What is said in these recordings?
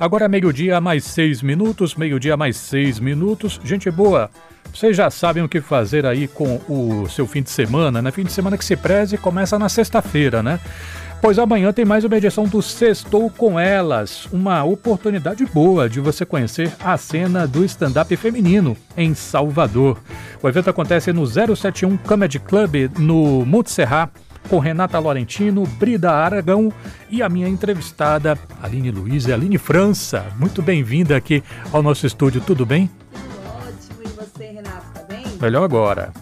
Agora é meio-dia mais seis minutos, meio-dia mais seis minutos. Gente boa, vocês já sabem o que fazer aí com o seu fim de semana, né? Fim de semana que se preze começa na sexta-feira, né? Pois amanhã tem mais uma edição do Sextou com Elas, uma oportunidade boa de você conhecer a cena do stand-up feminino em Salvador. O evento acontece no 071 Comedy Club, no Monte Serra, com Renata Laurentino, Brida Aragão e a minha entrevistada, Aline Luiz e Aline França. Muito bem-vinda aqui ao nosso estúdio, tudo bem? Ótimo, e você, Renato, tá bem? Melhor agora.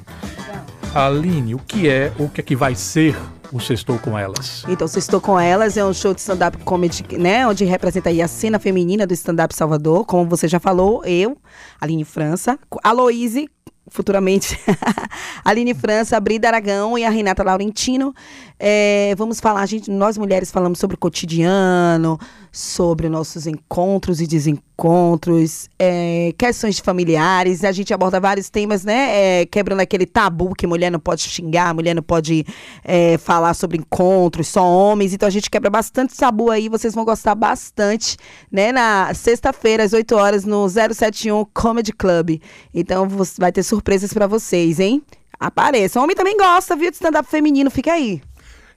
Aline, o que é, o que é que vai ser o Sextou com Elas? Então, Sextou com Elas é um show de stand-up comedy, né? Onde representa aí a cena feminina do stand-up Salvador. Como você já falou, eu, Aline França, a Loise, futuramente, Aline França, Brida Aragão e a Renata Laurentino. É, vamos falar, a gente, nós mulheres falamos sobre o cotidiano, sobre nossos encontros e desencontros, é, questões familiares. A gente aborda vários temas, né? É, quebrando aquele tabu que mulher não pode xingar, mulher não pode é, falar sobre encontros, só homens. Então a gente quebra bastante tabu aí, vocês vão gostar bastante, né? Na sexta-feira, às 8 horas, no 071 Comedy Club. Então vai ter surpresas para vocês, hein? Apareça. Homem também gosta, viu, de stand-up feminino, fica aí.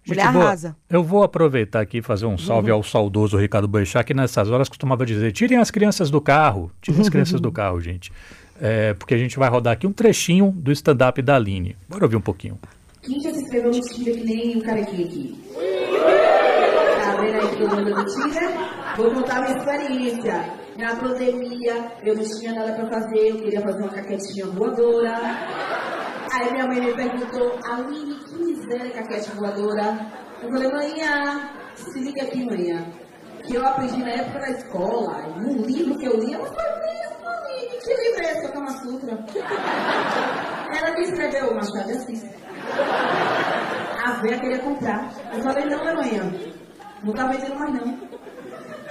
Mulher Gente boa, arrasa. Eu vou aproveitar aqui e fazer um salve ao saudoso Ricardo Boechat, que nessas horas costumava dizer: tirem as crianças do carro. Tirem as crianças do carro, gente. É, porque a gente vai rodar aqui um trechinho do stand-up da Aline. Bora ouvir um pouquinho. Quem já se inscreveu no Tinder que nem o carequinha aqui? Vendo aí que eu ando no Tinder? Vou contar minha experiência. Na pandemia, eu não tinha nada pra fazer, eu queria fazer uma caquetinha voadora. Aí minha mãe me perguntou, Aline, que miséria é caquete voadora? Eu falei, manhã, se liga aqui, manhã. Que eu aprendi na época da escola, num livro que eu li, falou, mesmo, Aline, que livro é esse? Eu Kama Sutra. Ela que escreveu o Machado Assis. A véia queria comprar. Eu falei, não, é manhã. Não tá vendendo mais não.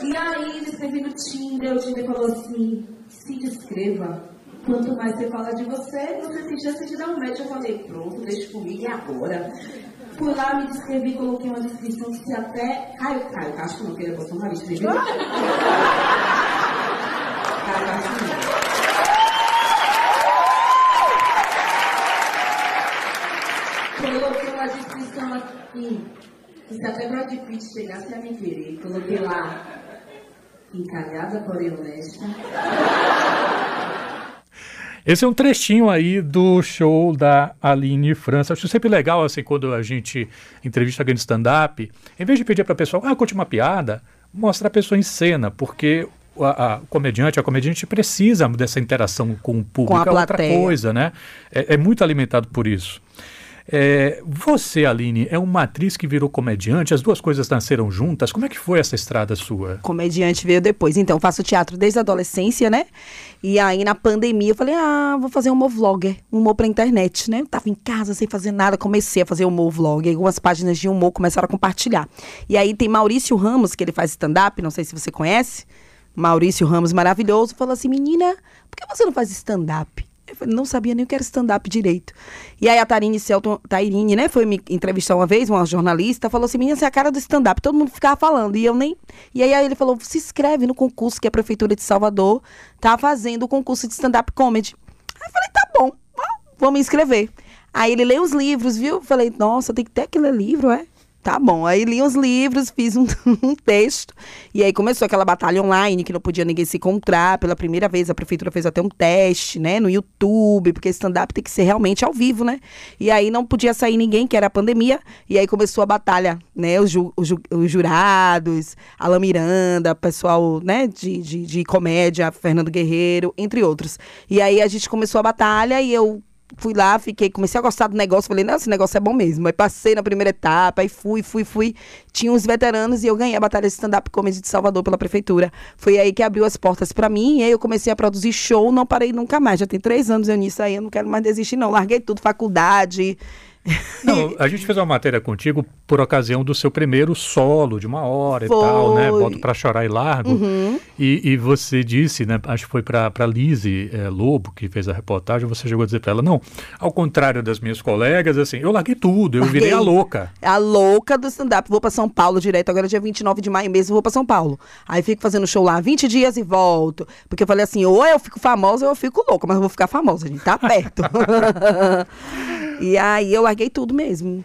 E aí, escrevi no Tinder, o Tinder falou assim, se descreva. Quanto mais você fala de você, você tem chance de dar um match. Eu falei, pronto, deixa comigo, e agora? Fui lá, me descrevi, coloquei uma descrição que se até... Caio, Caio, acho que não queria Bolsonaro, escrevi. Caio, acho que não. Coloquei uma descrição aqui, se até Brad Pitt chegasse a me querer, coloquei lá, encalhada, porém honesta. Esse é um trechinho aí do show da Aline França. Acho sempre legal, assim, quando a gente entrevista alguém de stand-up, em vez de pedir para a pessoa, ah, conte uma piada, mostra a pessoa em cena, porque a, a comediante, a comediante precisa dessa interação com o público, Com a é outra plateia. coisa, né? É, é muito alimentado por isso. É, você, Aline, é uma atriz que virou comediante, as duas coisas nasceram juntas. Como é que foi essa estrada sua? comediante veio depois. Então, faço teatro desde a adolescência, né? E aí, na pandemia, eu falei, ah, vou fazer um vlogger, um humor pra internet, né? Eu tava em casa sem fazer nada, comecei a fazer humor vlog. Algumas páginas de humor começaram a compartilhar. E aí tem Maurício Ramos, que ele faz stand-up, não sei se você conhece. Maurício Ramos, maravilhoso, falou assim, menina, por que você não faz stand-up? Não sabia nem o que era stand-up direito. E aí a Tarine Celton, Tairine, né, foi me entrevistar uma vez, uma jornalista, falou assim, menina, você é a cara do stand-up. Todo mundo ficava falando, e eu nem... E aí, ele falou, se inscreve no concurso que a Prefeitura de Salvador tá fazendo o concurso de stand-up comedy. Aí eu falei, tá bom, vou me inscrever. Aí ele leu os livros, viu? Falei, nossa, tem que ter aquele livro, é? Tá bom. Aí li os livros, fiz um, um texto. E aí começou aquela batalha online que não podia ninguém se encontrar. Pela primeira vez, a prefeitura fez até um teste, né? No YouTube, porque stand-up tem que ser realmente ao vivo, né? E aí não podia sair ninguém, que era a pandemia. E aí começou a batalha, né? Os, ju- os ju- os jurados, Alan Miranda, pessoal, né? De, de, de comédia, Fernando Guerreiro, entre outros. E aí a gente começou a batalha e eu fui lá, fiquei, comecei a gostar do negócio, falei, não, esse negócio é bom mesmo. Aí passei na primeira etapa, aí fui, fui, fui. Tinha uns veteranos e eu ganhei a batalha de stand-up comedy de Salvador pela prefeitura. Foi aí que abriu as portas pra mim, e aí eu comecei a produzir show, não parei nunca mais. Já tem três anos eu nisso aí, eu não quero mais desistir, não. Larguei tudo, faculdade. Não, a gente fez uma matéria contigo por ocasião do seu primeiro solo de uma hora foi. e tal, né? Boto pra chorar e largo. Uhum. E, e, você disse, né? Acho que foi pra, pra Lise é, Lobo, que fez a reportagem, você chegou a dizer pra ela, não, ao contrário das minhas colegas, assim, eu larguei tudo, eu virei a louca. A louca do stand-up. Vou pra São Paulo direto, agora é dia 29 de maio mesmo, vou pra São Paulo. Aí fico fazendo show lá 20 dias e volto. Porque eu falei assim, ou eu fico famosa ou eu fico louca, mas eu vou ficar famosa, a gente tá perto. e aí eu larguei tudo mesmo.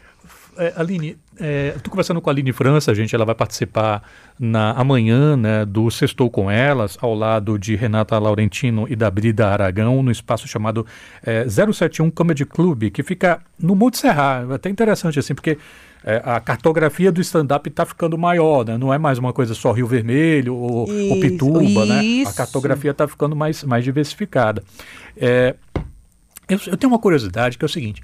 É, Aline, é, estou conversando com a Aline França, gente, ela vai participar na amanhã né, do Sextou com Elas, ao lado de Renata Laurentino e da Brida Aragão, no espaço chamado é, 071 Comedy Club, que fica no Monte Serra. É até interessante assim, porque é, a cartografia do stand-up está ficando maior, né? Não é mais uma coisa só Rio Vermelho ou, ou Pituba, isso. né? A cartografia está ficando mais, mais diversificada. É, eu, eu tenho uma curiosidade que é o seguinte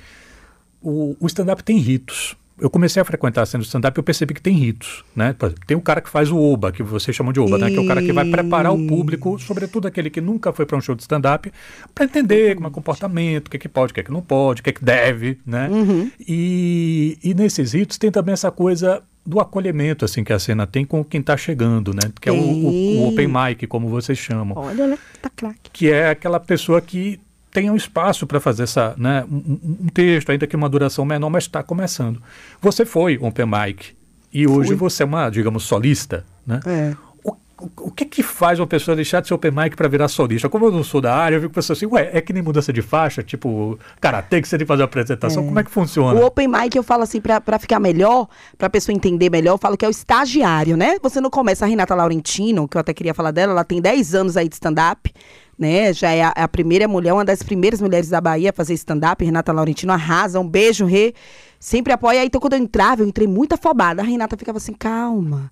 o, o stand-up tem ritos. Eu comecei a frequentar a cena do stand-up e eu percebi que tem ritos, né? Tem o cara que faz o oba, que vocês chamam de oba, né? Que é o cara que vai preparar o público, sobretudo aquele que nunca foi para um show de stand-up, para entender como é o comportamento, o que, é que pode, o que, é que não pode, o que, é que deve, né? Uhum. E, e nesses ritos tem também essa coisa do acolhimento assim que a cena tem com quem está chegando, né? Que é o, o, o, open mic, como vocês chamam. Olha, né? Tá craque. Que é aquela pessoa que tenha um espaço para fazer essa, né, um, um, texto, ainda que uma duração menor, mas está começando. Você foi open mic e hoje Fui. você é uma, digamos, solista, né? É. O, o, o, que que faz uma pessoa deixar de ser open mic para virar solista? Como eu não sou da área, eu fico pensando assim, ué, é que nem mudança de faixa, tipo, karatê que você tem que fazer uma apresentação, é. como é que funciona? O open mic eu falo assim, para ficar melhor, para a pessoa entender melhor, eu falo que é o estagiário, né? Você não começa, a Renata Laurentino, que eu até queria falar dela, ela tem 10 anos aí de stand-up, né? Já é a, a, primeira mulher, uma das primeiras mulheres da Bahia a fazer stand-up. Renata Laurentino arrasa. Um beijo, Rê sempre apoia. Então, quando eu entrava, eu entrei muito afobada. A Renata ficava assim, calma.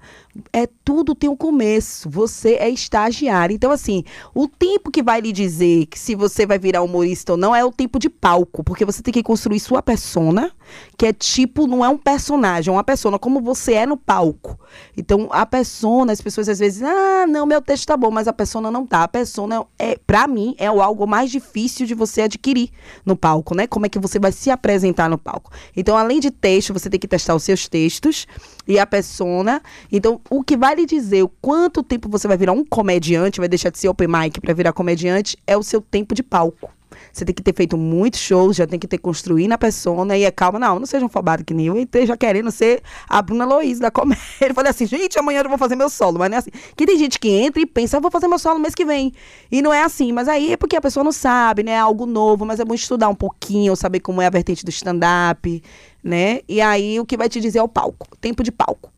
É tudo tem um começo. Você é estagiário. Então, assim, o tempo que vai lhe dizer que se você vai virar humorista ou não é o tempo de palco. Porque você tem que construir sua persona, que é tipo, não é um personagem, é uma persona, como você é no palco. Então, a persona, as pessoas às vezes, ah, não, meu texto tá bom, mas a persona não tá. A persona, é, pra mim, é o algo mais difícil de você adquirir no palco, né? Como é que você vai se apresentar no palco. Então, então, além de texto, você tem que testar os seus textos e a persona. Então, o que vai lhe dizer o quanto tempo você vai virar um comediante, vai deixar de ser open mic para virar comediante, é o seu tempo de palco. Você tem que ter feito muitos shows, já tem que ter construído a persona e é calma. Não, não sejam fobados que nem eu entrei já querendo ser a Bruna Lois da comédia. Eu falei assim, gente, amanhã eu vou fazer meu solo. Mas não é assim. Que tem gente que entra e pensa, eu vou fazer meu solo mês que vem. E não é assim. Mas aí é porque a pessoa não sabe, né? É algo novo, mas é bom estudar um pouquinho, saber como é a vertente do stand-up, né? E aí o que vai te dizer é o palco, tempo de palco.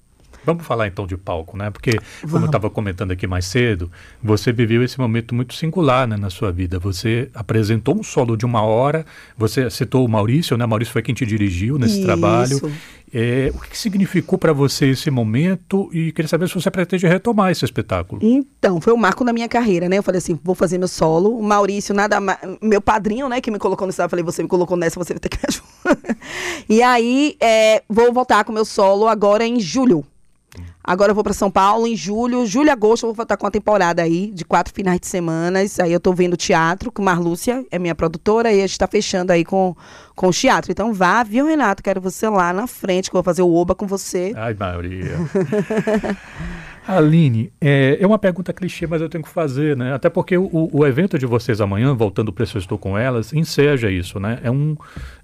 Vamos falar então de palco, né? Porque, Vamos. como eu estava comentando aqui mais cedo, você viveu esse momento muito singular né, na sua vida. Você apresentou um solo de uma hora, você citou o Maurício, né? Maurício foi quem te dirigiu nesse Isso. trabalho. É, o que significou para você esse momento e queria saber se você pretende retomar esse espetáculo. Então, foi um marco na minha carreira, né? Eu falei assim, vou fazer meu solo. O Maurício, nada mais, meu padrinho, né, que me colocou nessa, eu falei, você me colocou nessa, você vai ter que me ajudar. e aí, é, vou voltar com meu solo agora em julho. Agora eu vou para São Paulo em julho, julho e agosto eu vou estar com uma temporada aí de quatro finais de semana. Aí eu tô vendo teatro, com Marlúcia é minha produtora, e a gente está fechando aí com, com o teatro. Então vá, viu, Renato? Quero você lá na frente, que eu vou fazer o Oba com você. Ai, Maria. Aline, é, é, uma pergunta clichê, mas eu tenho que fazer, né? Até porque o, o evento de vocês amanhã, voltando para Eu Estou Com Elas, enseja isso, né? É, um,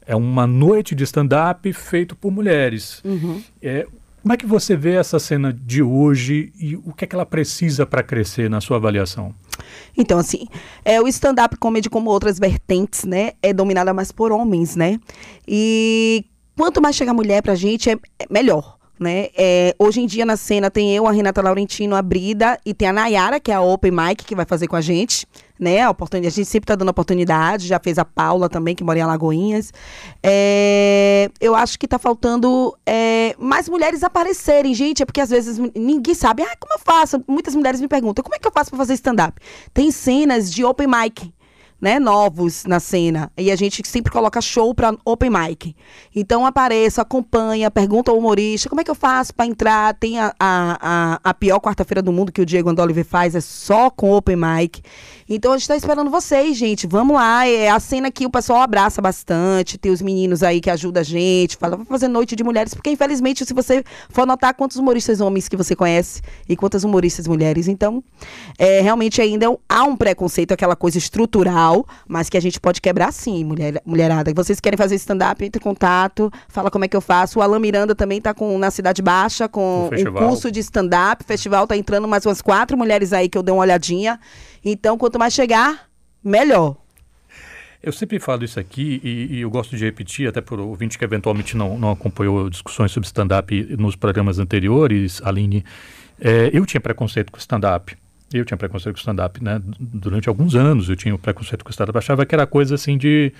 é uma noite de stand-up feito por mulheres. Uhum. É, como é que você vê essa cena de hoje e o que é que ela precisa para crescer na sua avaliação? Então, assim, é, o stand-up comedy, como outras vertentes, né, é dominada mais por homens, né? E quanto mais chega a mulher pra gente, é, é melhor. Né? É, hoje em dia na cena tem eu, a Renata Laurentino, a Brida e tem a Nayara, que é a Open Mic, que vai fazer com a gente né? A oportunidade, a gente sempre está dando oportunidade, já fez a Paula também, que mora em Alagoinhas. É, eu acho que está faltando é, mais mulheres aparecerem, gente, é porque às vezes ninguém sabe, ah, como eu faço? Muitas mulheres me perguntam, como é que eu faço para fazer stand-up? Tem cenas de open mic, né, novos na cena. E a gente sempre coloca show para open mic. Então apareça, acompanha, pergunta ao humorista, como é que eu faço para entrar? Tem a, a, a, a pior quarta-feira do mundo que o Diego Andoliver faz, é só com open mic. Então a gente tá esperando vocês, gente. Vamos lá. É a cena que o pessoal abraça bastante. Tem os meninos aí que ajudam a gente. Fala, vou fazer noite de mulheres. Porque, infelizmente, se você for notar quantos humoristas homens que você conhece e quantas humoristas mulheres. Então, é, realmente ainda há um preconceito, aquela coisa estrutural, mas que a gente pode quebrar sim, mulher, mulherada. Vocês querem fazer stand-up, entre em contato, fala como é que eu faço. O Alan Miranda também tá com, na Cidade Baixa com um curso de stand-up. O festival tá entrando mais umas quatro mulheres aí que eu dei uma olhadinha. Então, quanto mais chegar, melhor. Eu sempre falo isso aqui e, e, eu gosto de repetir, até por ouvinte que eventualmente não, não acompanhou discussões sobre stand-up nos programas anteriores, Aline, é, eu tinha preconceito com stand-up. Eu tinha preconceito com stand-up, né? Durante alguns anos eu tinha preconceito com stand-up. Achava que era coisa assim de.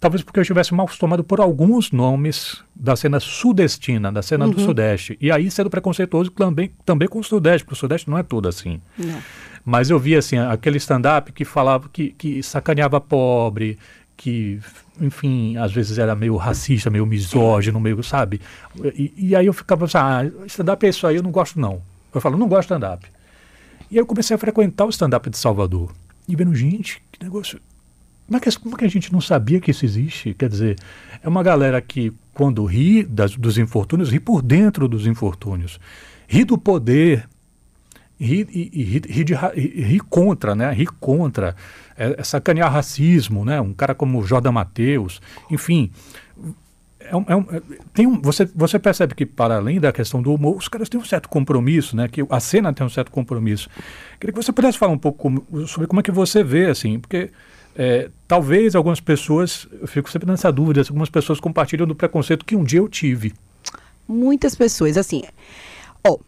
Talvez porque eu estivesse mal acostumado por alguns nomes da cena sudestina, da cena uhum. do Sudeste. E aí sendo preconceituoso também, também com o Sudeste, porque o Sudeste não é tudo assim. Não. Mas eu via assim, aquele stand-up que falava que, que sacaneava pobre, que, enfim, às vezes era meio racista, meio misógino, meio, sabe? E, e aí eu ficava assim, ah, stand-up é isso aí, eu não gosto não. Eu falo, não gosto de stand-up. E aí eu comecei a frequentar o stand-up de Salvador. E vendo, gente, que negócio. Como é, que, como é que a gente não sabia que isso existe? Quer dizer, é uma galera que, quando ri das, dos infortúnios, ri por dentro dos infortúnios. Ri do poder, ri, ri, ri, de, ri, contra, né? Ri contra, é, é sacanear racismo, né? Um cara como Jordan Matheus, enfim. É um, é um, é, tem um, você, você percebe que, para além da questão do humor, os caras têm um certo compromisso, né? Que a cena tem um certo compromisso. Queria que você pudesse falar um pouco como, sobre como é que você vê, assim, porque é, talvez algumas pessoas, eu fico sempre nessa dúvida, algumas pessoas compartilham do preconceito que um dia eu tive. Muitas pessoas, assim. Ó,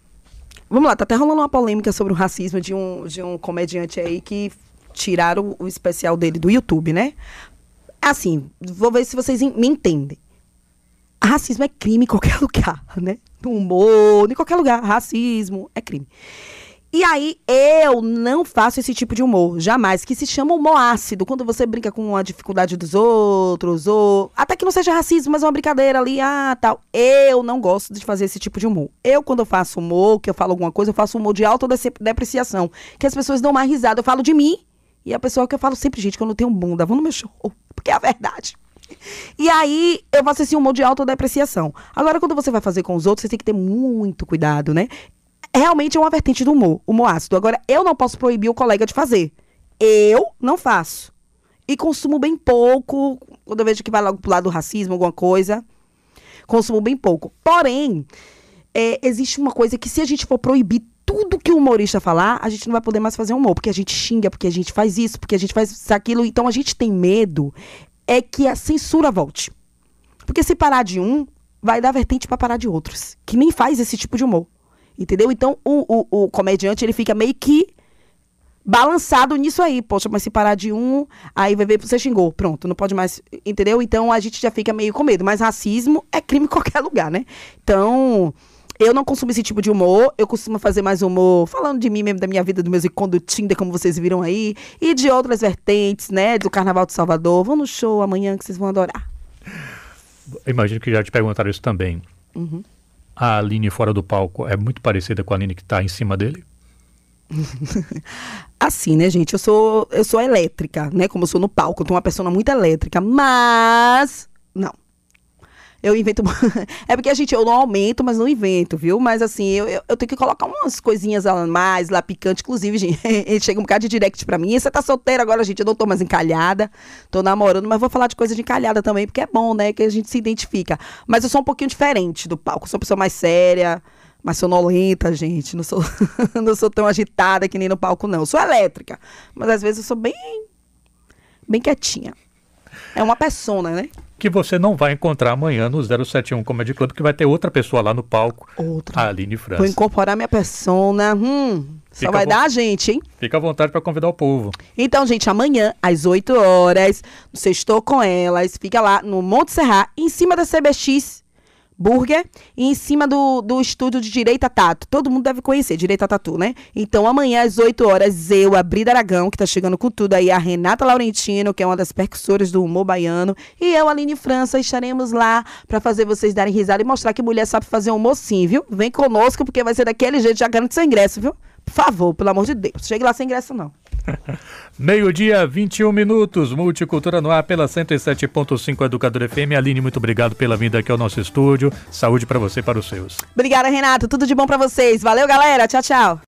Vamos lá, tá até rolando uma polêmica sobre o racismo de um, de um comediante aí que tiraram o, o especial dele do YouTube, né? Assim, vou ver se vocês me entendem. Racismo é crime em qualquer lugar, né? No humor, em qualquer lugar. Racismo é crime. E aí, eu não faço esse tipo de humor, jamais, que se chama humor ácido, quando você brinca com a dificuldade dos outros, ou até que não seja racismo, mas uma brincadeira ali, ah, tal. Eu não gosto de fazer esse tipo de humor. Eu, quando eu faço humor, que eu falo alguma coisa, eu faço humor de autodepreciação, que as pessoas dão mais risada. Eu falo de mim, e a pessoa que eu falo sempre, gente, que eu não tenho bunda, vão no meu show, porque é a verdade. E aí, eu faço esse humor de autodepreciação. Agora, quando você vai fazer com os outros, você tem que ter muito cuidado, né? realmente é uma vertente do humor, humor ácido. Agora, eu não posso proibir o colega de fazer. Eu não faço. E consumo bem pouco, quando eu vejo que vai logo pro lado do racismo, alguma coisa. Consumo bem pouco. Porém, é, existe uma coisa que se a gente for proibir tudo que o humorista falar, a gente não vai poder mais fazer humor, porque a gente xinga, porque a gente faz isso, porque a gente faz aquilo. Então a gente tem medo é que a censura volte. Porque se parar de um, vai dar vertente para parar de outros, que nem faz esse tipo de humor. Entendeu? Então, o, o, o comediante, ele fica meio que balançado nisso aí. Poxa, mas se parar de um, aí vai ver, você xingou. Pronto, não pode mais. Entendeu? Então a gente já fica meio com medo. Mas racismo é crime em qualquer lugar, né? Então. Eu não consumo esse tipo de humor. Eu costumo fazer mais humor falando de mim mesmo, da minha vida, do meu encontro do Tinder, como vocês viram aí. E de outras vertentes, né? Do Carnaval de Salvador. Vão no show amanhã que vocês vão adorar. Imagino que já te perguntaram isso também. Uhum a Aline fora do palco é muito parecida com a Aline que está em cima dele? assim, né, gente? Eu sou eu sou elétrica, né? Como eu sou no palco, eu tô uma pessoa muito elétrica, mas. Eu invento. é porque a gente, eu não aumento, mas não invento, viu? Mas assim, eu, eu, eu tenho que colocar umas coisinhas a mais lá picante. Inclusive, gente, chega um bocado de direct pra mim. Você tá solteira agora, gente? Eu não tô mais encalhada. Tô namorando, mas vou falar de coisa de encalhada também, porque é bom, né? Que a gente se identifica. Mas eu sou um pouquinho diferente do palco. Eu sou uma pessoa mais séria mais sonolenta, gente. Não sou, não sou tão agitada que nem no palco, não. Eu sou elétrica. Mas às vezes eu sou bem. bem quietinha. É uma persona, né? Que você não vai encontrar amanhã no 071 Comedy Club, que vai ter outra pessoa lá no palco, outra. a Aline França. Vou incorporar minha persona. Hum, só vai dar a gente, hein? Fica à vontade para convidar o povo. Então, gente, amanhã, às 8 horas, no Sextou com Elas, fica lá no Monte Serra, em cima da CBX, Burger, e em cima do, do estúdio de Direita Tato. Todo mundo deve conhecer Direita Tatu, né? Então, amanhã às 8 horas, eu, a Brida Aragão, que tá chegando com tudo aí, a Renata Laurentino, que é uma das percussoras do humor baiano, e eu, Aline França, estaremos lá para fazer vocês darem risada e mostrar que mulher sabe fazer um mocinho, viu? Vem conosco, porque vai ser daquele jeito, já garanto seu ingresso, viu? Por favor, pelo amor de Deus. Chegue lá sem ingresso, não. Meio-dia, 21 minutos. Multicultura no ar pela 107.5 Educador FM. Aline, muito obrigado pela vinda aqui ao nosso estúdio. Saúde para você e para os seus. Obrigada, Renato. Tudo de bom para vocês. Valeu, galera. Tchau, tchau.